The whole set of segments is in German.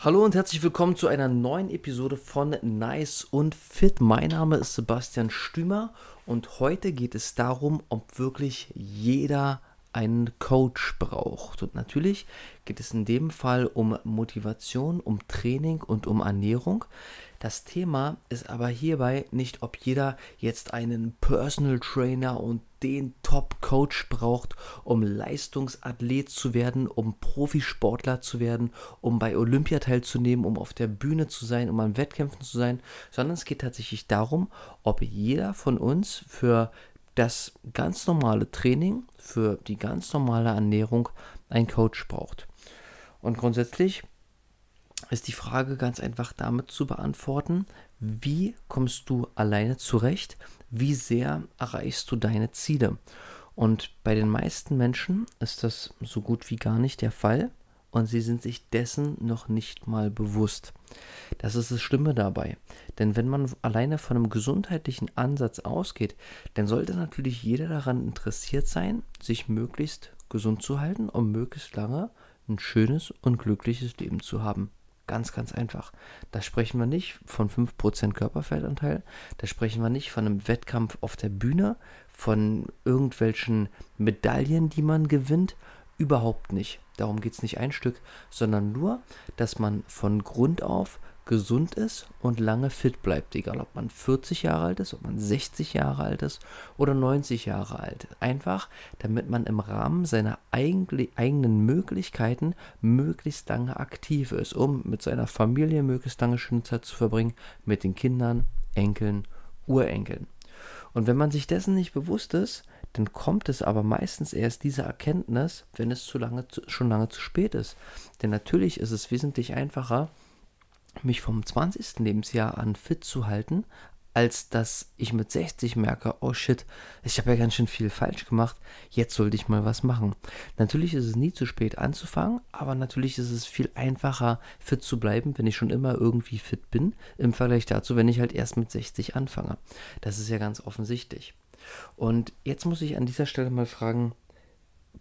Hallo und herzlich willkommen zu einer neuen Episode von Nice und Fit. Mein Name ist Sebastian Stümer und heute geht es darum, ob wirklich jeder einen Coach braucht. Und natürlich geht es in dem Fall um Motivation, um Training und um Ernährung. Das Thema ist aber hierbei nicht, ob jeder jetzt einen Personal Trainer und den Top-Coach braucht, um Leistungsathlet zu werden, um Profisportler zu werden, um bei Olympia teilzunehmen, um auf der Bühne zu sein, um an Wettkämpfen zu sein, sondern es geht tatsächlich darum, ob jeder von uns für das ganz normale Training, für die ganz normale Ernährung einen Coach braucht. Und grundsätzlich ist die Frage ganz einfach damit zu beantworten, wie kommst du alleine zurecht, wie sehr erreichst du deine Ziele. Und bei den meisten Menschen ist das so gut wie gar nicht der Fall und sie sind sich dessen noch nicht mal bewusst. Das ist das Schlimme dabei. Denn wenn man alleine von einem gesundheitlichen Ansatz ausgeht, dann sollte natürlich jeder daran interessiert sein, sich möglichst gesund zu halten, um möglichst lange ein schönes und glückliches Leben zu haben. Ganz, ganz einfach. Da sprechen wir nicht von 5% Körperfettanteil, da sprechen wir nicht von einem Wettkampf auf der Bühne, von irgendwelchen Medaillen, die man gewinnt. Überhaupt nicht. Darum geht es nicht ein Stück, sondern nur, dass man von Grund auf gesund ist und lange fit bleibt, egal ob man 40 Jahre alt ist, ob man 60 Jahre alt ist oder 90 Jahre alt. Einfach, damit man im Rahmen seiner eigenen Möglichkeiten möglichst lange aktiv ist, um mit seiner Familie möglichst lange schöne Zeit zu verbringen, mit den Kindern, Enkeln, Urenkeln. Und wenn man sich dessen nicht bewusst ist, dann kommt es aber meistens erst diese Erkenntnis, wenn es zu lange, schon lange zu spät ist. Denn natürlich ist es wesentlich einfacher, mich vom 20. Lebensjahr an fit zu halten, als dass ich mit 60 merke, oh shit, ich habe ja ganz schön viel falsch gemacht, jetzt sollte ich mal was machen. Natürlich ist es nie zu spät anzufangen, aber natürlich ist es viel einfacher, fit zu bleiben, wenn ich schon immer irgendwie fit bin, im Vergleich dazu, wenn ich halt erst mit 60 anfange. Das ist ja ganz offensichtlich. Und jetzt muss ich an dieser Stelle mal fragen,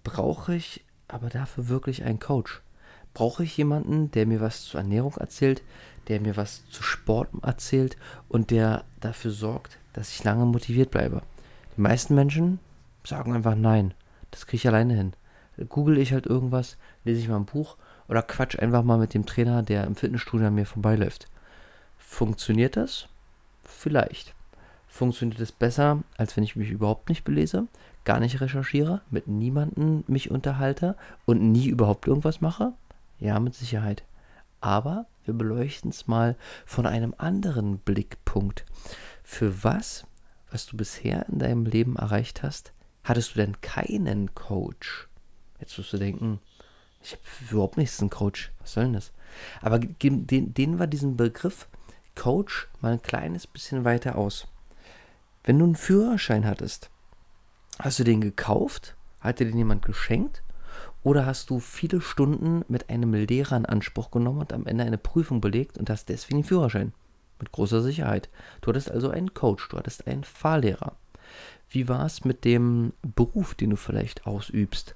brauche ich aber dafür wirklich einen Coach? Brauche ich jemanden, der mir was zur Ernährung erzählt, der mir was zu Sport erzählt und der dafür sorgt, dass ich lange motiviert bleibe. Die meisten Menschen sagen einfach nein. Das kriege ich alleine hin. Google ich halt irgendwas, lese ich mal ein Buch oder quatsch einfach mal mit dem Trainer, der im Fitnessstudio an mir vorbeiläuft. Funktioniert das? Vielleicht. Funktioniert es besser, als wenn ich mich überhaupt nicht belese, gar nicht recherchiere, mit niemandem mich unterhalte und nie überhaupt irgendwas mache? Ja, mit Sicherheit. Aber wir beleuchten es mal von einem anderen Blickpunkt. Für was, was du bisher in deinem Leben erreicht hast, hattest du denn keinen Coach? Jetzt wirst du denken, ich habe überhaupt nichts einen Coach. Was soll denn das? Aber den, denen war diesen Begriff Coach mal ein kleines bisschen weiter aus. Wenn du einen Führerschein hattest, hast du den gekauft? Hat dir den jemand geschenkt? Oder hast du viele Stunden mit einem Lehrer in Anspruch genommen und am Ende eine Prüfung belegt und hast deswegen einen Führerschein? Mit großer Sicherheit. Du hattest also einen Coach, du hattest einen Fahrlehrer. Wie war es mit dem Beruf, den du vielleicht ausübst?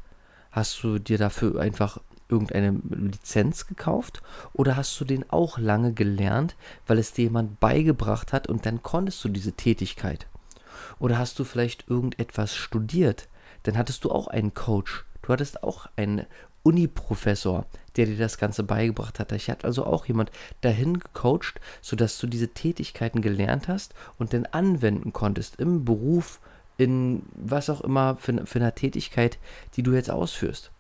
Hast du dir dafür einfach irgendeine Lizenz gekauft oder hast du den auch lange gelernt, weil es dir jemand beigebracht hat und dann konntest du diese Tätigkeit? Oder hast du vielleicht irgendetwas studiert? Dann hattest du auch einen Coach, Du hattest auch einen Uni-Professor, der dir das Ganze beigebracht hat. Ich hatte also auch jemand dahin gecoacht, sodass du diese Tätigkeiten gelernt hast und dann anwenden konntest im Beruf, in was auch immer für, für eine Tätigkeit, die du jetzt ausführst.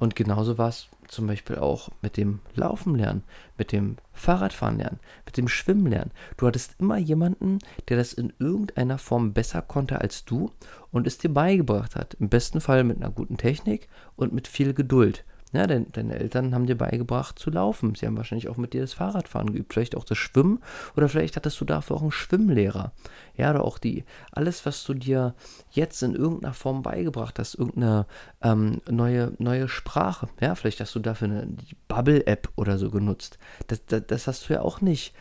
Und genauso war es zum Beispiel auch mit dem Laufen lernen, mit dem Fahrradfahren lernen, mit dem Schwimmen lernen. Du hattest immer jemanden, der das in irgendeiner Form besser konnte als du und es dir beigebracht hat. Im besten Fall mit einer guten Technik und mit viel Geduld. Ja, denn deine Eltern haben dir beigebracht zu laufen. Sie haben wahrscheinlich auch mit dir das Fahrradfahren geübt, vielleicht auch das Schwimmen oder vielleicht hattest du dafür auch einen Schwimmlehrer. Ja, oder auch die, alles, was du dir jetzt in irgendeiner Form beigebracht hast, irgendeine ähm, neue, neue Sprache. Ja, vielleicht hast du dafür eine Bubble-App oder so genutzt. Das, das, das hast du ja auch nicht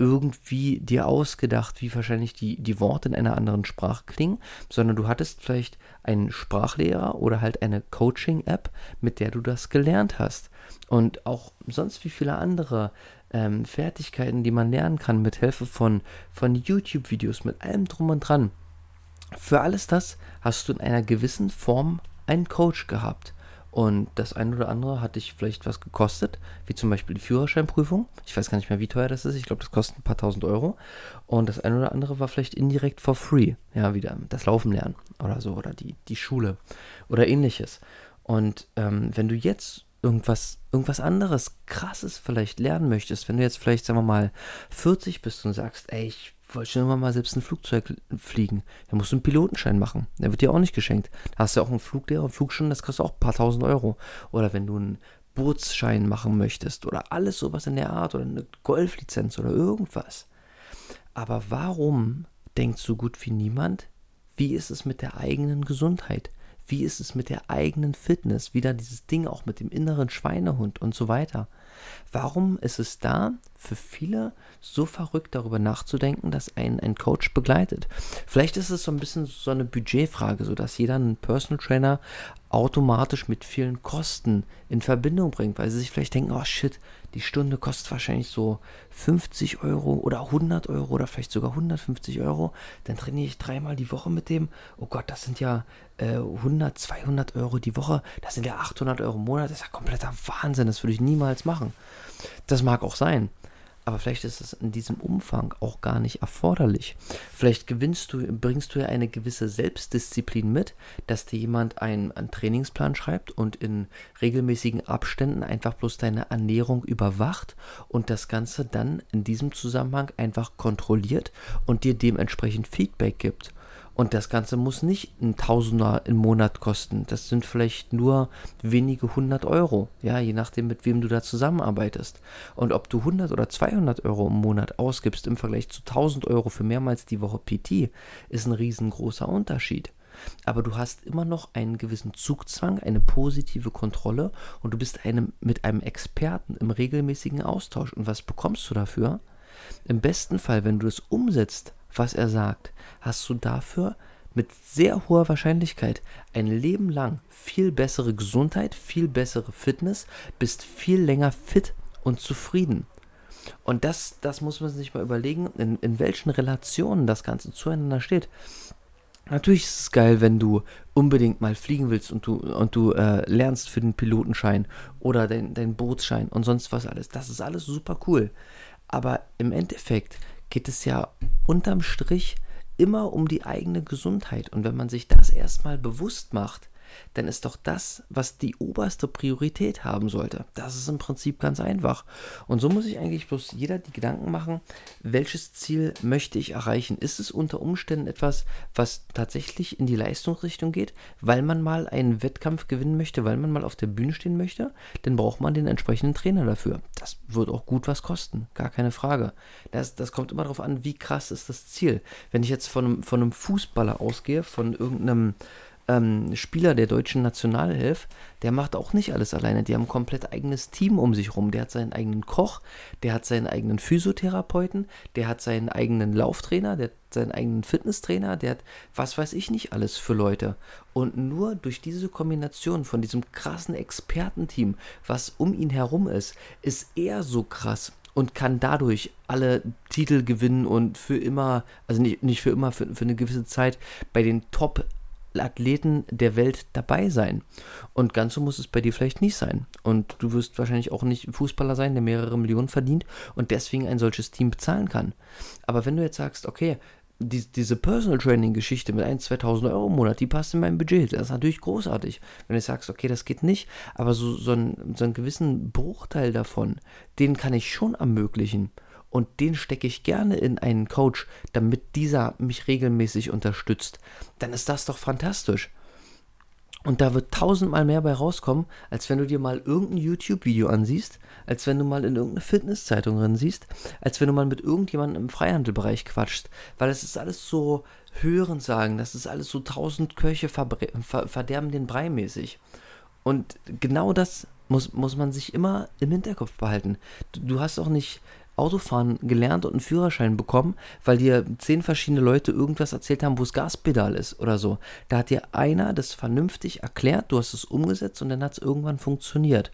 irgendwie dir ausgedacht, wie wahrscheinlich die, die Worte in einer anderen Sprache klingen, sondern du hattest vielleicht einen Sprachlehrer oder halt eine Coaching-App, mit der du das gelernt hast. Und auch sonst wie viele andere ähm, Fertigkeiten, die man lernen kann mit Hilfe von, von YouTube-Videos, mit allem drum und dran. Für alles das hast du in einer gewissen Form einen Coach gehabt. Und das eine oder andere hat dich vielleicht was gekostet, wie zum Beispiel die Führerscheinprüfung. Ich weiß gar nicht mehr, wie teuer das ist. Ich glaube, das kostet ein paar tausend Euro. Und das eine oder andere war vielleicht indirekt for free. Ja, wieder das Laufen lernen oder so. Oder die, die Schule oder ähnliches. Und ähm, wenn du jetzt irgendwas, irgendwas anderes, krasses vielleicht lernen möchtest, wenn du jetzt vielleicht, sagen wir mal, 40 bist und sagst, ey, ich wollte schon immer mal selbst ein Flugzeug fliegen. Da musst du einen Pilotenschein machen. Der wird dir auch nicht geschenkt. Da hast du auch einen Fluglehrer, einen Flugschein, das kostet auch ein paar tausend Euro. Oder wenn du einen Bootsschein machen möchtest oder alles sowas in der Art oder eine Golflizenz oder irgendwas. Aber warum denkt so gut wie niemand, wie ist es mit der eigenen Gesundheit? Wie ist es mit der eigenen Fitness? Wieder dieses Ding auch mit dem inneren Schweinehund und so weiter. Warum ist es da für viele so verrückt darüber nachzudenken, dass ein, ein Coach begleitet? Vielleicht ist es so ein bisschen so eine Budgetfrage, so dass jeder einen Personal Trainer automatisch mit vielen Kosten in Verbindung bringt, weil sie sich vielleicht denken, oh shit, die Stunde kostet wahrscheinlich so 50 Euro oder 100 Euro oder vielleicht sogar 150 Euro. Dann trainiere ich dreimal die Woche mit dem. Oh Gott, das sind ja äh, 100, 200 Euro die Woche. Das sind ja 800 Euro im Monat. Das ist ja kompletter Wahnsinn. Das würde ich niemals machen. Das mag auch sein. Aber vielleicht ist es in diesem Umfang auch gar nicht erforderlich. Vielleicht gewinnst du, bringst du ja eine gewisse Selbstdisziplin mit, dass dir jemand einen, einen Trainingsplan schreibt und in regelmäßigen Abständen einfach bloß deine Ernährung überwacht und das Ganze dann in diesem Zusammenhang einfach kontrolliert und dir dementsprechend Feedback gibt. Und das Ganze muss nicht ein Tausender im Monat kosten. Das sind vielleicht nur wenige hundert Euro. Ja, je nachdem, mit wem du da zusammenarbeitest. Und ob du 100 oder 200 Euro im Monat ausgibst im Vergleich zu 1000 Euro für mehrmals die Woche PT, ist ein riesengroßer Unterschied. Aber du hast immer noch einen gewissen Zugzwang, eine positive Kontrolle und du bist einem, mit einem Experten im regelmäßigen Austausch. Und was bekommst du dafür? Im besten Fall, wenn du es umsetzt, was er sagt, hast du dafür mit sehr hoher Wahrscheinlichkeit ein Leben lang viel bessere Gesundheit, viel bessere Fitness, bist viel länger fit und zufrieden. Und das, das muss man sich mal überlegen, in, in welchen Relationen das Ganze zueinander steht. Natürlich ist es geil, wenn du unbedingt mal fliegen willst und du, und du äh, lernst für den Pilotenschein oder deinen dein Bootsschein und sonst was alles. Das ist alles super cool. Aber im Endeffekt geht es ja unterm Strich immer um die eigene Gesundheit. Und wenn man sich das erstmal bewusst macht, dann ist doch das, was die oberste Priorität haben sollte. Das ist im Prinzip ganz einfach. Und so muss sich eigentlich bloß jeder die Gedanken machen, welches Ziel möchte ich erreichen? Ist es unter Umständen etwas, was tatsächlich in die Leistungsrichtung geht, weil man mal einen Wettkampf gewinnen möchte, weil man mal auf der Bühne stehen möchte? Dann braucht man den entsprechenden Trainer dafür. Das wird auch gut was kosten, gar keine Frage. Das, das kommt immer darauf an, wie krass ist das Ziel. Wenn ich jetzt von von einem Fußballer ausgehe, von irgendeinem ähm, Spieler der deutschen Nationalelf, der macht auch nicht alles alleine. Die haben ein komplett eigenes Team um sich rum. Der hat seinen eigenen Koch, der hat seinen eigenen Physiotherapeuten, der hat seinen eigenen Lauftrainer, der hat seinen eigenen Fitnesstrainer, der hat was weiß ich nicht alles für Leute. Und nur durch diese Kombination von diesem krassen Expertenteam, was um ihn herum ist, ist er so krass und kann dadurch alle Titel gewinnen und für immer, also nicht, nicht für immer, für, für eine gewisse Zeit bei den Top Athleten der Welt dabei sein. Und ganz so muss es bei dir vielleicht nicht sein. Und du wirst wahrscheinlich auch nicht Fußballer sein, der mehrere Millionen verdient und deswegen ein solches Team bezahlen kann. Aber wenn du jetzt sagst, okay, die, diese Personal Training Geschichte mit 1.000, 2.000 Euro im Monat, die passt in mein Budget. Das ist natürlich großartig. Wenn du sagst, okay, das geht nicht, aber so, so, ein, so einen gewissen Bruchteil davon, den kann ich schon ermöglichen und den stecke ich gerne in einen Coach, damit dieser mich regelmäßig unterstützt, dann ist das doch fantastisch. Und da wird tausendmal mehr bei rauskommen, als wenn du dir mal irgendein YouTube-Video ansiehst, als wenn du mal in irgendeine Fitnesszeitung drin siehst, als wenn du mal mit irgendjemandem im Freihandelbereich quatschst. Weil es ist alles so Hörensagen, das ist alles so tausend Köche ver verderben den Brei mäßig. Und genau das muss, muss man sich immer im Hinterkopf behalten. Du, du hast auch nicht Autofahren gelernt und einen Führerschein bekommen, weil dir zehn verschiedene Leute irgendwas erzählt haben, wo das Gaspedal ist oder so. Da hat dir einer das vernünftig erklärt, du hast es umgesetzt und dann hat es irgendwann funktioniert.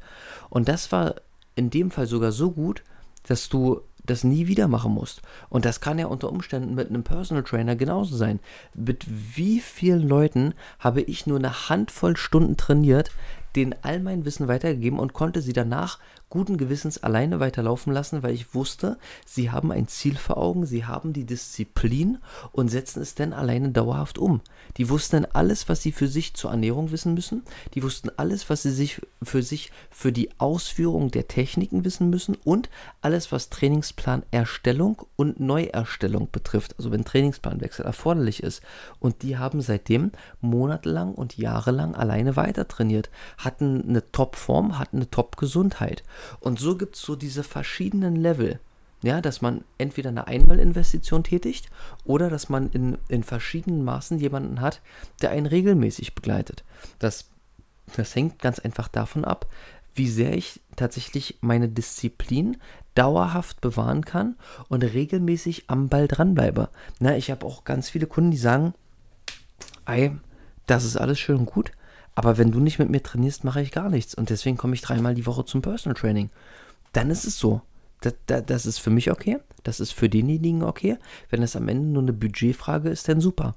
Und das war in dem Fall sogar so gut, dass du das nie wieder machen musst. Und das kann ja unter Umständen mit einem Personal Trainer genauso sein. Mit wie vielen Leuten habe ich nur eine Handvoll Stunden trainiert, denen all mein Wissen weitergegeben und konnte sie danach guten Gewissens alleine weiterlaufen lassen, weil ich wusste, sie haben ein Ziel vor Augen, sie haben die Disziplin und setzen es dann alleine dauerhaft um. Die wussten alles, was sie für sich zur Ernährung wissen müssen, die wussten alles, was sie sich für sich für die Ausführung der Techniken wissen müssen und alles, was Trainingsplanerstellung und Neuerstellung betrifft, also wenn Trainingsplanwechsel erforderlich ist. Und die haben seitdem monatelang und jahrelang alleine weiter trainiert, hatten eine Top-Form, hatten eine Top-Gesundheit. Und so gibt es so diese verschiedenen Level. Ja, dass man entweder eine Einmalinvestition tätigt oder dass man in, in verschiedenen Maßen jemanden hat, der einen regelmäßig begleitet. Das, das hängt ganz einfach davon ab, wie sehr ich tatsächlich meine Disziplin dauerhaft bewahren kann und regelmäßig am Ball dranbleibe. Na, ich habe auch ganz viele Kunden, die sagen, ey, das ist alles schön und gut, aber wenn du nicht mit mir trainierst, mache ich gar nichts. Und deswegen komme ich dreimal die Woche zum Personal Training. Dann ist es so. Das, das, das, ist für mich okay. Das ist für denjenigen okay. Wenn es am Ende nur eine Budgetfrage ist, dann super.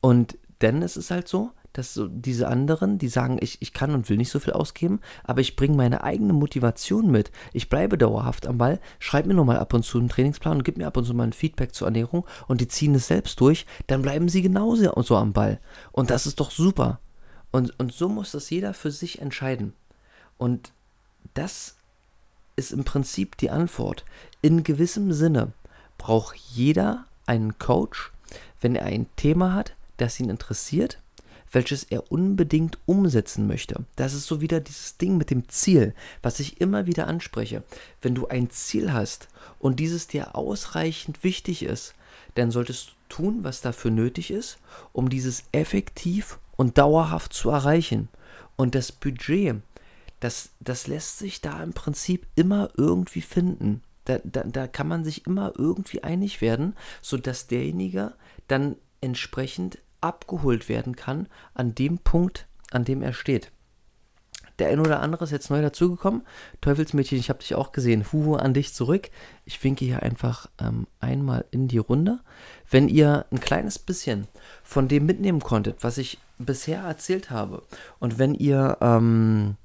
Und dann ist es halt so, dass so diese anderen, die sagen, ich, ich kann und will nicht so viel ausgeben, aber ich bringe meine eigene Motivation mit. Ich bleibe dauerhaft am Ball, schreib mir nur mal ab und zu einen Trainingsplan und gib mir ab und zu mal ein Feedback zur Ernährung und die ziehen es selbst durch, dann bleiben sie genauso so am Ball. Und das ist doch super. Und, und so muss das jeder für sich entscheiden. Und das ist im Prinzip die Antwort. In gewissem Sinne braucht jeder einen Coach, wenn er ein Thema hat, das ihn interessiert, welches er unbedingt umsetzen möchte. Das ist so wieder dieses Ding mit dem Ziel, was ich immer wieder anspreche. Wenn du ein Ziel hast und dieses dir ausreichend wichtig ist, dann solltest du tun, was dafür nötig ist, um dieses effektiv und dauerhaft zu erreichen. Und das Budget, das, das lässt sich da im Prinzip immer irgendwie finden. Da, da, da kann man sich immer irgendwie einig werden, sodass derjenige dann entsprechend abgeholt werden kann an dem Punkt, an dem er steht. Der ein oder andere ist jetzt neu dazugekommen. Teufelsmädchen, ich habe dich auch gesehen. Huhu an dich zurück. Ich winke hier einfach ähm, einmal in die Runde. Wenn ihr ein kleines bisschen von dem mitnehmen konntet, was ich bisher erzählt habe, und wenn ihr ähm,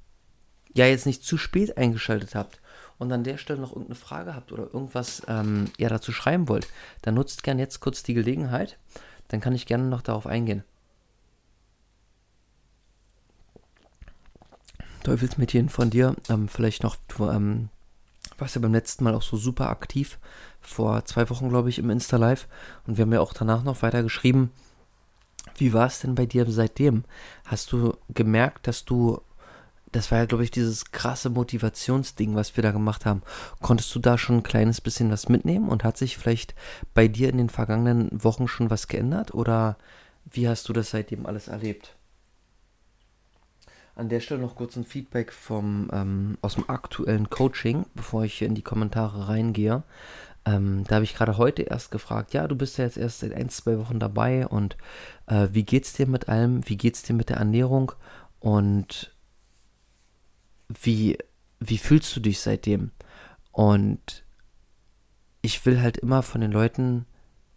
ja jetzt nicht zu spät eingeschaltet habt und an der Stelle noch irgendeine Frage habt oder irgendwas ähm, ja dazu schreiben wollt, dann nutzt gerne jetzt kurz die Gelegenheit. Dann kann ich gerne noch darauf eingehen. Teufelsmädchen von dir, ähm, vielleicht noch, du ähm, warst ja beim letzten Mal auch so super aktiv, vor zwei Wochen, glaube ich, im Insta-Live. Und wir haben ja auch danach noch weiter geschrieben. Wie war es denn bei dir seitdem? Hast du gemerkt, dass du, das war ja, glaube ich, dieses krasse Motivationsding, was wir da gemacht haben. Konntest du da schon ein kleines bisschen was mitnehmen und hat sich vielleicht bei dir in den vergangenen Wochen schon was geändert? Oder wie hast du das seitdem alles erlebt? An der Stelle noch kurz ein Feedback vom, ähm, aus dem aktuellen Coaching, bevor ich in die Kommentare reingehe. Ähm, da habe ich gerade heute erst gefragt, ja, du bist ja jetzt erst seit ein, zwei Wochen dabei und äh, wie geht's dir mit allem? Wie geht's dir mit der Ernährung? Und wie, wie fühlst du dich seitdem? Und ich will halt immer von den Leuten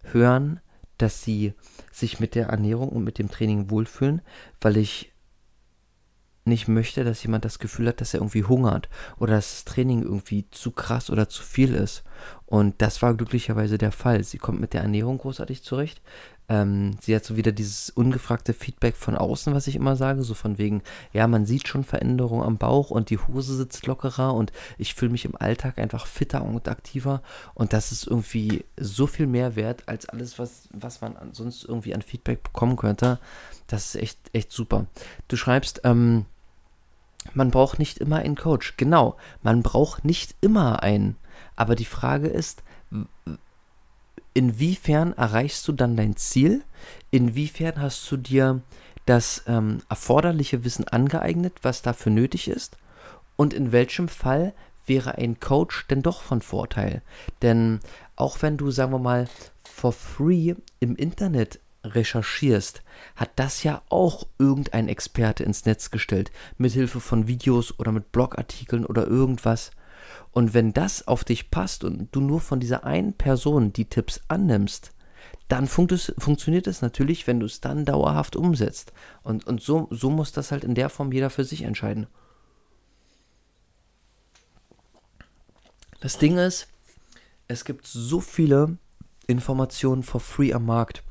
hören, dass sie sich mit der Ernährung und mit dem Training wohlfühlen, weil ich nicht möchte, dass jemand das Gefühl hat, dass er irgendwie hungert oder dass das Training irgendwie zu krass oder zu viel ist. Und das war glücklicherweise der Fall. Sie kommt mit der Ernährung großartig zurecht. Ähm, sie hat so wieder dieses ungefragte Feedback von außen, was ich immer sage, so von wegen, ja, man sieht schon Veränderungen am Bauch und die Hose sitzt lockerer und ich fühle mich im Alltag einfach fitter und aktiver und das ist irgendwie so viel mehr wert als alles, was, was man sonst irgendwie an Feedback bekommen könnte. Das ist echt, echt super. Du schreibst, ähm, man braucht nicht immer einen Coach. Genau, man braucht nicht immer einen. Aber die Frage ist, inwiefern erreichst du dann dein Ziel? Inwiefern hast du dir das ähm, erforderliche Wissen angeeignet, was dafür nötig ist? Und in welchem Fall wäre ein Coach denn doch von Vorteil. Denn auch wenn du, sagen wir mal, for free im Internet recherchierst, hat das ja auch irgendein Experte ins Netz gestellt, mithilfe von Videos oder mit Blogartikeln oder irgendwas. Und wenn das auf dich passt und du nur von dieser einen Person die Tipps annimmst, dann funkt es, funktioniert es natürlich, wenn du es dann dauerhaft umsetzt. Und, und so, so muss das halt in der Form jeder für sich entscheiden. Das Ding ist, es gibt so viele Informationen for free am Markt.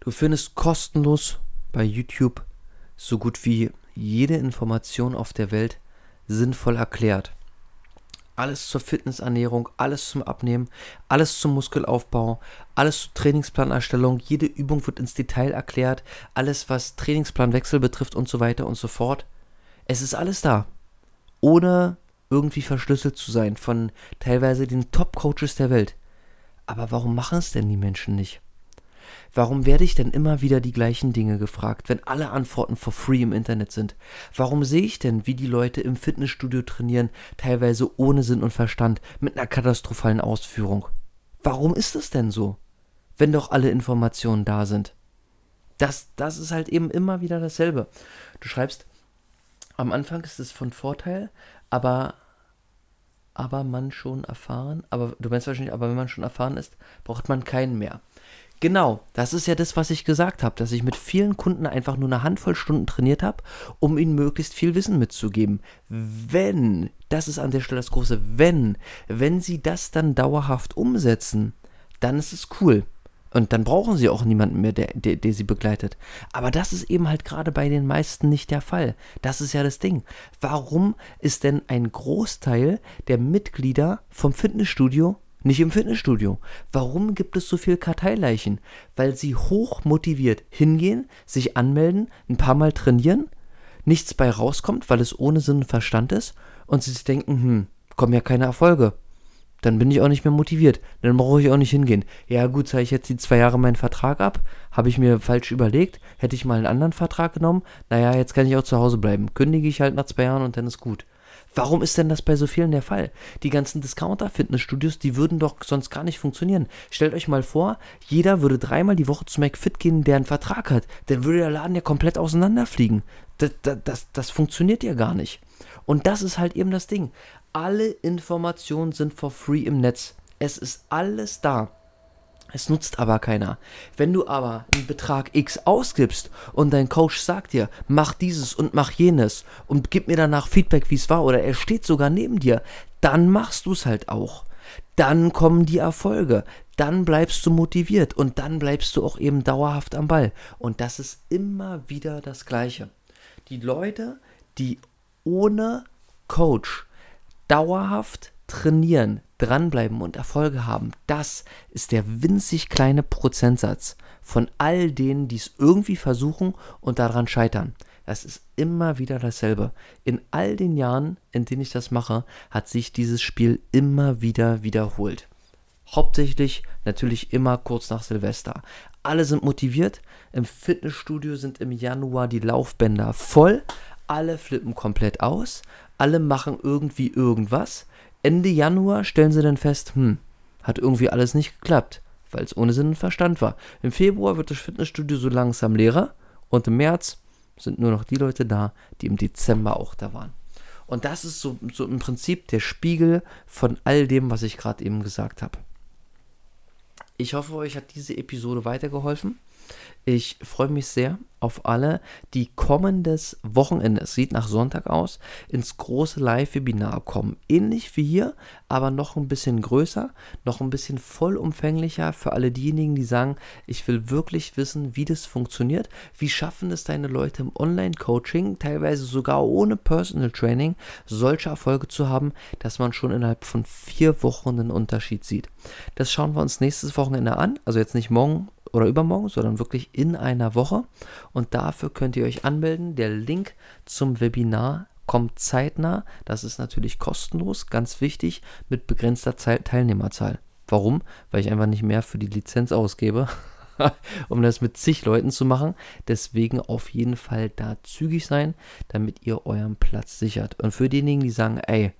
Du findest kostenlos bei YouTube so gut wie jede Information auf der Welt sinnvoll erklärt. Alles zur Fitnessernährung, alles zum Abnehmen, alles zum Muskelaufbau, alles zur Trainingsplanerstellung. Jede Übung wird ins Detail erklärt, alles was Trainingsplanwechsel betrifft und so weiter und so fort. Es ist alles da, ohne irgendwie verschlüsselt zu sein von teilweise den Top-Coaches der Welt. Aber warum machen es denn die Menschen nicht? Warum werde ich denn immer wieder die gleichen Dinge gefragt, wenn alle Antworten for free im Internet sind? Warum sehe ich denn, wie die Leute im Fitnessstudio trainieren, teilweise ohne Sinn und Verstand, mit einer katastrophalen Ausführung? Warum ist es denn so? Wenn doch alle Informationen da sind. Das, das ist halt eben immer wieder dasselbe. Du schreibst, am Anfang ist es von Vorteil, aber aber man schon erfahren, aber du meinst wahrscheinlich, aber wenn man schon erfahren ist, braucht man keinen mehr. Genau, das ist ja das, was ich gesagt habe, dass ich mit vielen Kunden einfach nur eine Handvoll Stunden trainiert habe, um ihnen möglichst viel Wissen mitzugeben. Wenn, das ist an der Stelle das große Wenn, wenn sie das dann dauerhaft umsetzen, dann ist es cool. Und dann brauchen sie auch niemanden mehr, der, der, der, sie begleitet. Aber das ist eben halt gerade bei den meisten nicht der Fall. Das ist ja das Ding. Warum ist denn ein Großteil der Mitglieder vom Fitnessstudio nicht im Fitnessstudio. Warum gibt es so viel Karteileichen? Weil sie hoch motiviert hingehen, sich anmelden, ein paar Mal trainieren, nichts bei rauskommt, weil es ohne Sinn und Verstand ist und sie denken, hm, kommen ja keine Erfolge. Dann bin ich auch nicht mehr motiviert. Dann brauche ich auch nicht hingehen. Ja gut, zeige ich jetzt die zwei Jahre meinen Vertrag ab. Habe ich mir falsch überlegt. Hätte ich mal einen anderen Vertrag genommen. Naja, jetzt kann ich auch zu Hause bleiben. Kündige ich halt nach zwei Jahren und dann ist gut. Warum ist denn das bei so vielen der Fall? Die ganzen Discounter-Fitnessstudios, die würden doch sonst gar nicht funktionieren. Stellt euch mal vor, jeder würde dreimal die Woche zu McFit gehen, der einen Vertrag hat. Dann würde der Laden ja komplett auseinanderfliegen. Das, das, das, das funktioniert ja gar nicht. Und das ist halt eben das Ding. Alle Informationen sind for free im Netz. Es ist alles da. Es nutzt aber keiner. Wenn du aber einen Betrag X ausgibst und dein Coach sagt dir, mach dieses und mach jenes und gib mir danach Feedback, wie es war, oder er steht sogar neben dir, dann machst du es halt auch. Dann kommen die Erfolge, dann bleibst du motiviert und dann bleibst du auch eben dauerhaft am Ball. Und das ist immer wieder das Gleiche. Die Leute, die ohne Coach dauerhaft trainieren, dranbleiben und Erfolge haben, das ist der winzig kleine Prozentsatz von all denen, die es irgendwie versuchen und daran scheitern. Das ist immer wieder dasselbe. In all den Jahren, in denen ich das mache, hat sich dieses Spiel immer wieder wiederholt. Hauptsächlich natürlich immer kurz nach Silvester. Alle sind motiviert. Im Fitnessstudio sind im Januar die Laufbänder voll. Alle flippen komplett aus. Alle machen irgendwie irgendwas. Ende Januar stellen sie dann fest, hm, hat irgendwie alles nicht geklappt, weil es ohne Sinn und Verstand war. Im Februar wird das Fitnessstudio so langsam leerer und im März sind nur noch die Leute da, die im Dezember auch da waren. Und das ist so, so im Prinzip der Spiegel von all dem, was ich gerade eben gesagt habe. Ich hoffe, euch hat diese Episode weitergeholfen. Ich freue mich sehr auf alle, die kommendes Wochenende, es sieht nach Sonntag aus, ins große Live-Webinar kommen. Ähnlich wie hier, aber noch ein bisschen größer, noch ein bisschen vollumfänglicher für alle diejenigen, die sagen, ich will wirklich wissen, wie das funktioniert. Wie schaffen es deine Leute im Online-Coaching, teilweise sogar ohne Personal Training, solche Erfolge zu haben, dass man schon innerhalb von vier Wochen einen Unterschied sieht. Das schauen wir uns nächstes Wochenende an, also jetzt nicht morgen oder übermorgen, sondern wirklich in einer Woche. Und dafür könnt ihr euch anmelden. Der Link zum Webinar kommt zeitnah. Das ist natürlich kostenlos, ganz wichtig, mit begrenzter Teilnehmerzahl. Warum? Weil ich einfach nicht mehr für die Lizenz ausgebe, um das mit zig Leuten zu machen. Deswegen auf jeden Fall da zügig sein, damit ihr euren Platz sichert. Und für diejenigen, die sagen, ey,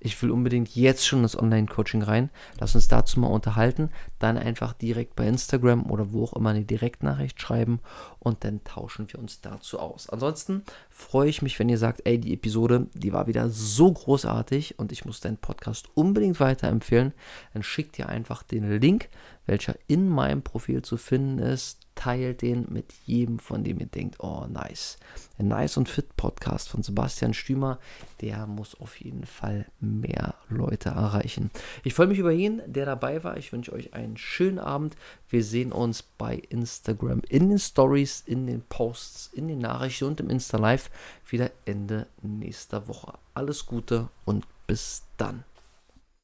ich will unbedingt jetzt schon das Online-Coaching rein. Lass uns dazu mal unterhalten. Dann einfach direkt bei Instagram oder wo auch immer eine Direktnachricht schreiben und dann tauschen wir uns dazu aus. Ansonsten freue ich mich, wenn ihr sagt, ey, die Episode, die war wieder so großartig und ich muss deinen Podcast unbedingt weiterempfehlen. Dann schickt ihr einfach den Link, welcher in meinem Profil zu finden ist teilt den mit jedem, von dem ihr denkt, oh nice. Ein Nice und Fit Podcast von Sebastian Stümer, der muss auf jeden Fall mehr Leute erreichen. Ich freue mich über jeden, der dabei war. Ich wünsche euch einen schönen Abend. Wir sehen uns bei Instagram in den Stories, in den Posts, in den Nachrichten und im Insta Live wieder Ende nächster Woche. Alles Gute und bis dann.